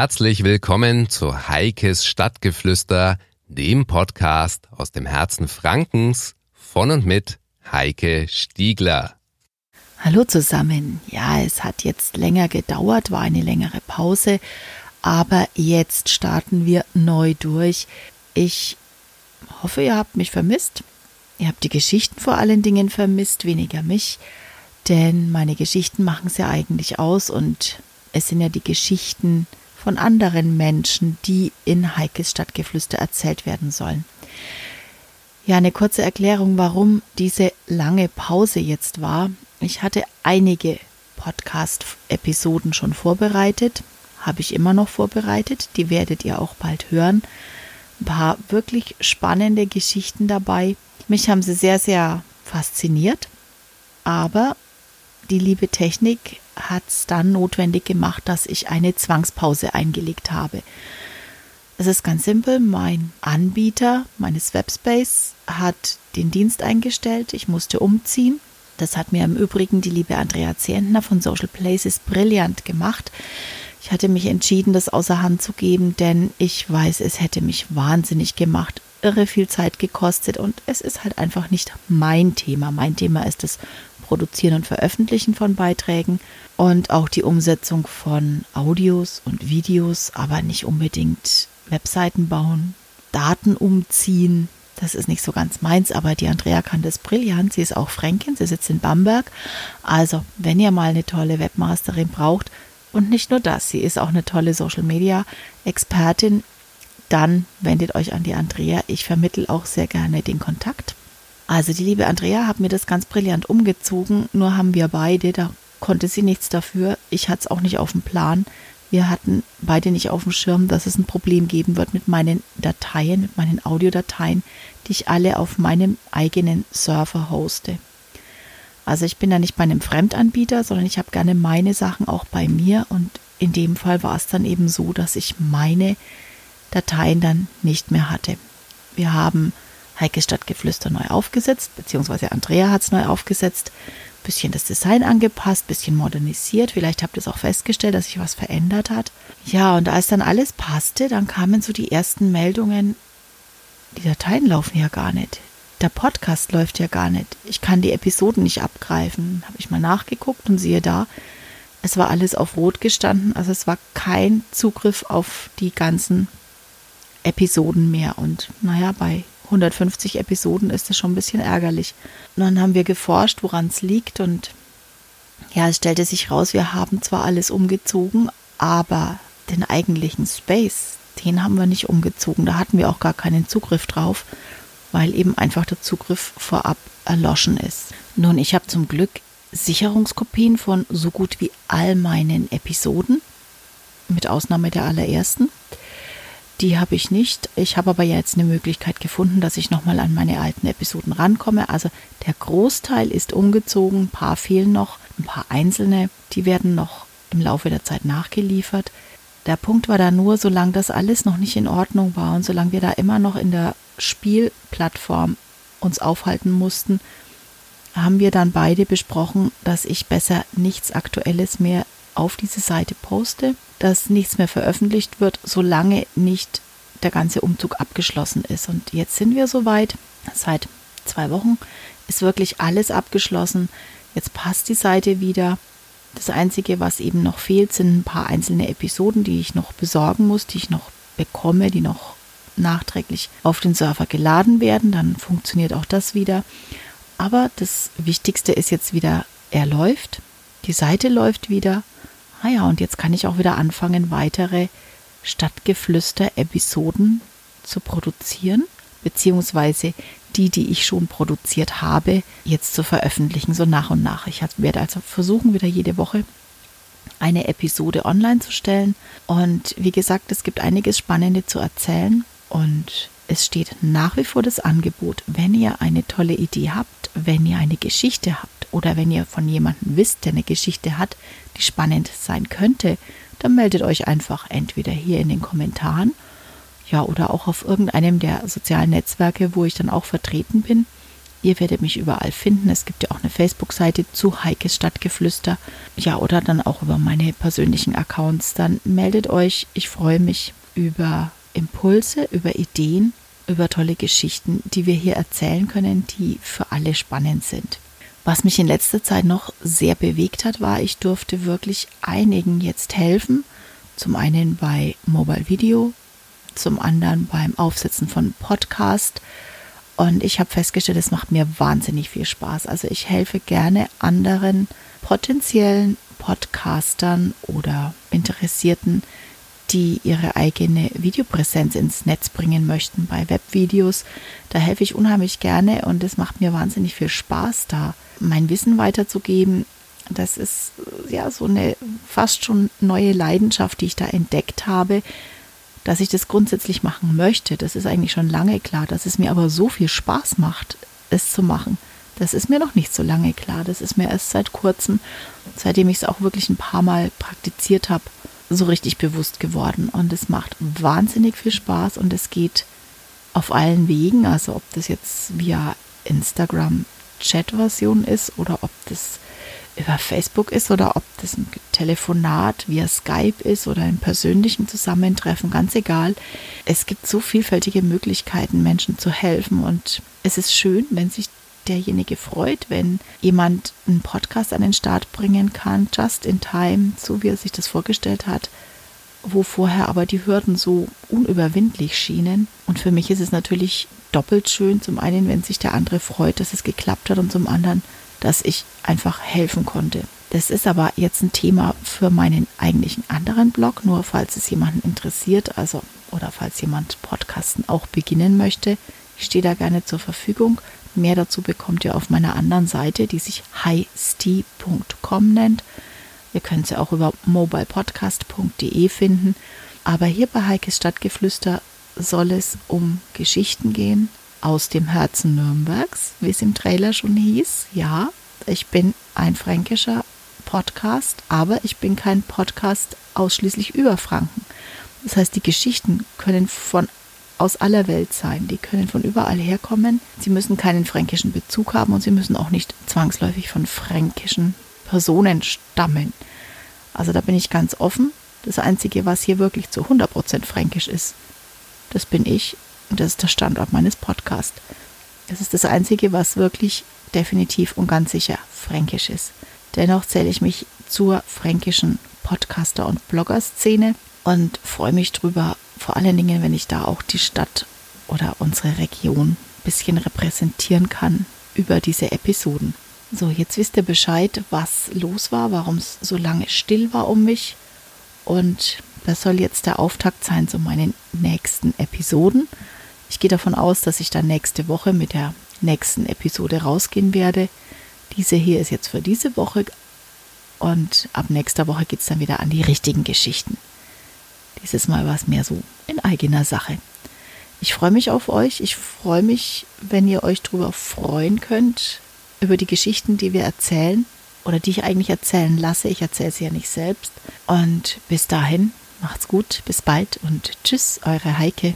Herzlich willkommen zu Heikes Stadtgeflüster, dem Podcast aus dem Herzen Frankens von und mit Heike Stiegler. Hallo zusammen. Ja, es hat jetzt länger gedauert, war eine längere Pause, aber jetzt starten wir neu durch. Ich hoffe, ihr habt mich vermisst. Ihr habt die Geschichten vor allen Dingen vermisst, weniger mich, denn meine Geschichten machen es ja eigentlich aus und es sind ja die Geschichten von anderen Menschen, die in Heikes Stadtgeflüster erzählt werden sollen. Ja, eine kurze Erklärung, warum diese lange Pause jetzt war. Ich hatte einige Podcast-Episoden schon vorbereitet, habe ich immer noch vorbereitet, die werdet ihr auch bald hören. Ein paar wirklich spannende Geschichten dabei. Mich haben sie sehr, sehr fasziniert, aber die liebe Technik hat es dann notwendig gemacht, dass ich eine Zwangspause eingelegt habe. Es ist ganz simpel, mein Anbieter meines Webspace hat den Dienst eingestellt, ich musste umziehen. Das hat mir im Übrigen die liebe Andrea Zehntner von Social Places brillant gemacht. Ich hatte mich entschieden, das außer Hand zu geben, denn ich weiß, es hätte mich wahnsinnig gemacht, irre viel Zeit gekostet und es ist halt einfach nicht mein Thema. Mein Thema ist das Produzieren und Veröffentlichen von Beiträgen und auch die Umsetzung von Audios und Videos, aber nicht unbedingt Webseiten bauen, Daten umziehen. Das ist nicht so ganz meins, aber die Andrea kann das brillant. Sie ist auch Fränkin, sie sitzt in Bamberg. Also, wenn ihr mal eine tolle Webmasterin braucht, und nicht nur das, sie ist auch eine tolle Social Media Expertin, dann wendet euch an die Andrea. Ich vermittel auch sehr gerne den Kontakt. Also die liebe Andrea hat mir das ganz brillant umgezogen, nur haben wir beide, da konnte sie nichts dafür. Ich hatte es auch nicht auf dem Plan. Wir hatten beide nicht auf dem Schirm, dass es ein Problem geben wird mit meinen Dateien, mit meinen Audiodateien, die ich alle auf meinem eigenen Server hoste. Also ich bin da nicht bei einem Fremdanbieter, sondern ich habe gerne meine Sachen auch bei mir und in dem Fall war es dann eben so, dass ich meine Dateien dann nicht mehr hatte. Wir haben Heike Stadtgeflüster neu aufgesetzt, beziehungsweise Andrea hat es neu aufgesetzt, bisschen das Design angepasst, bisschen modernisiert. Vielleicht habt ihr es auch festgestellt, dass sich was verändert hat. Ja, und als dann alles passte, dann kamen so die ersten Meldungen, die Dateien laufen ja gar nicht. Der Podcast läuft ja gar nicht. Ich kann die Episoden nicht abgreifen. Habe ich mal nachgeguckt und siehe da, es war alles auf Rot gestanden. Also es war kein Zugriff auf die ganzen Episoden mehr. Und naja, bei 150 Episoden ist das schon ein bisschen ärgerlich. Und dann haben wir geforscht, woran es liegt und ja, es stellte sich raus, wir haben zwar alles umgezogen, aber den eigentlichen Space, den haben wir nicht umgezogen. Da hatten wir auch gar keinen Zugriff drauf, weil eben einfach der Zugriff vorab erloschen ist. Nun, ich habe zum Glück Sicherungskopien von so gut wie all meinen Episoden, mit Ausnahme der allerersten. Die habe ich nicht. Ich habe aber jetzt eine Möglichkeit gefunden, dass ich nochmal an meine alten Episoden rankomme. Also der Großteil ist umgezogen, ein paar fehlen noch, ein paar einzelne, die werden noch im Laufe der Zeit nachgeliefert. Der Punkt war da nur, solange das alles noch nicht in Ordnung war und solange wir da immer noch in der Spielplattform uns aufhalten mussten, haben wir dann beide besprochen, dass ich besser nichts Aktuelles mehr auf diese Seite poste, dass nichts mehr veröffentlicht wird, solange nicht der ganze Umzug abgeschlossen ist. Und jetzt sind wir soweit. Seit zwei Wochen ist wirklich alles abgeschlossen. Jetzt passt die Seite wieder. Das Einzige, was eben noch fehlt, sind ein paar einzelne Episoden, die ich noch besorgen muss, die ich noch bekomme, die noch nachträglich auf den Server geladen werden. Dann funktioniert auch das wieder. Aber das Wichtigste ist jetzt wieder, er läuft. Die Seite läuft wieder ah ja, und jetzt kann ich auch wieder anfangen, weitere Stadtgeflüster-Episoden zu produzieren, beziehungsweise die, die ich schon produziert habe, jetzt zu veröffentlichen, so nach und nach. Ich werde also versuchen, wieder jede Woche eine Episode online zu stellen. Und wie gesagt, es gibt einiges Spannende zu erzählen. Und es steht nach wie vor das Angebot, wenn ihr eine tolle Idee habt, wenn ihr eine Geschichte habt oder wenn ihr von jemandem wisst, der eine Geschichte hat, die spannend sein könnte, dann meldet euch einfach entweder hier in den Kommentaren, ja, oder auch auf irgendeinem der sozialen Netzwerke, wo ich dann auch vertreten bin. Ihr werdet mich überall finden. Es gibt ja auch eine Facebook-Seite zu Heikes Stadtgeflüster. Ja, oder dann auch über meine persönlichen Accounts. Dann meldet euch. Ich freue mich über Impulse, über Ideen, über tolle Geschichten, die wir hier erzählen können, die für alle spannend sind. Was mich in letzter Zeit noch sehr bewegt hat, war, ich durfte wirklich einigen jetzt helfen. Zum einen bei Mobile Video, zum anderen beim Aufsetzen von Podcast. Und ich habe festgestellt, es macht mir wahnsinnig viel Spaß. Also ich helfe gerne anderen potenziellen Podcastern oder Interessierten, die ihre eigene Videopräsenz ins Netz bringen möchten bei Webvideos. Da helfe ich unheimlich gerne und es macht mir wahnsinnig viel Spaß, da mein Wissen weiterzugeben. Das ist ja so eine fast schon neue Leidenschaft, die ich da entdeckt habe, dass ich das grundsätzlich machen möchte. Das ist eigentlich schon lange klar, dass es mir aber so viel Spaß macht, es zu machen. Das ist mir noch nicht so lange klar. Das ist mir erst seit kurzem, seitdem ich es auch wirklich ein paar Mal praktiziert habe, so richtig bewusst geworden. Und es macht wahnsinnig viel Spaß und es geht auf allen Wegen. Also ob das jetzt via Instagram Chat-Version ist oder ob das über Facebook ist oder ob das ein Telefonat via Skype ist oder ein persönlichen Zusammentreffen, ganz egal. Es gibt so vielfältige Möglichkeiten, Menschen zu helfen und es ist schön, wenn sich derjenige freut, wenn jemand einen Podcast an den Start bringen kann, just in time, so wie er sich das vorgestellt hat, wo vorher aber die Hürden so unüberwindlich schienen. Und für mich ist es natürlich doppelt schön, zum einen, wenn sich der andere freut, dass es geklappt hat und zum anderen, dass ich einfach helfen konnte. Das ist aber jetzt ein Thema für meinen eigentlichen anderen Blog, nur falls es jemanden interessiert, also oder falls jemand Podcasten auch beginnen möchte. Ich stehe da gerne zur Verfügung. Mehr dazu bekommt ihr auf meiner anderen Seite, die sich highsti.com nennt. Ihr könnt sie auch über mobilepodcast.de finden. Aber hier bei Heikes Stadtgeflüster soll es um Geschichten gehen aus dem Herzen Nürnbergs, wie es im Trailer schon hieß. Ja, ich bin ein fränkischer Podcast, aber ich bin kein Podcast ausschließlich über Franken. Das heißt, die Geschichten können von aus aller Welt sein. Die können von überall herkommen. Sie müssen keinen fränkischen Bezug haben und sie müssen auch nicht zwangsläufig von fränkischen Personen stammen. Also da bin ich ganz offen. Das Einzige, was hier wirklich zu 100% fränkisch ist, das bin ich und das ist der Standort meines Podcasts. Das ist das Einzige, was wirklich definitiv und ganz sicher fränkisch ist. Dennoch zähle ich mich zur fränkischen Podcaster- und Blogger-Szene und freue mich drüber, vor allen Dingen, wenn ich da auch die Stadt oder unsere Region ein bisschen repräsentieren kann über diese Episoden. So, jetzt wisst ihr Bescheid, was los war, warum es so lange still war um mich. Und das soll jetzt der Auftakt sein zu meinen nächsten Episoden. Ich gehe davon aus, dass ich dann nächste Woche mit der nächsten Episode rausgehen werde. Diese hier ist jetzt für diese Woche und ab nächster Woche geht es dann wieder an die richtigen Geschichten. Dieses Mal war es mehr so in eigener Sache. Ich freue mich auf euch. Ich freue mich, wenn ihr euch darüber freuen könnt, über die Geschichten, die wir erzählen oder die ich eigentlich erzählen lasse. Ich erzähle sie ja nicht selbst. Und bis dahin, macht's gut, bis bald und tschüss, eure Heike.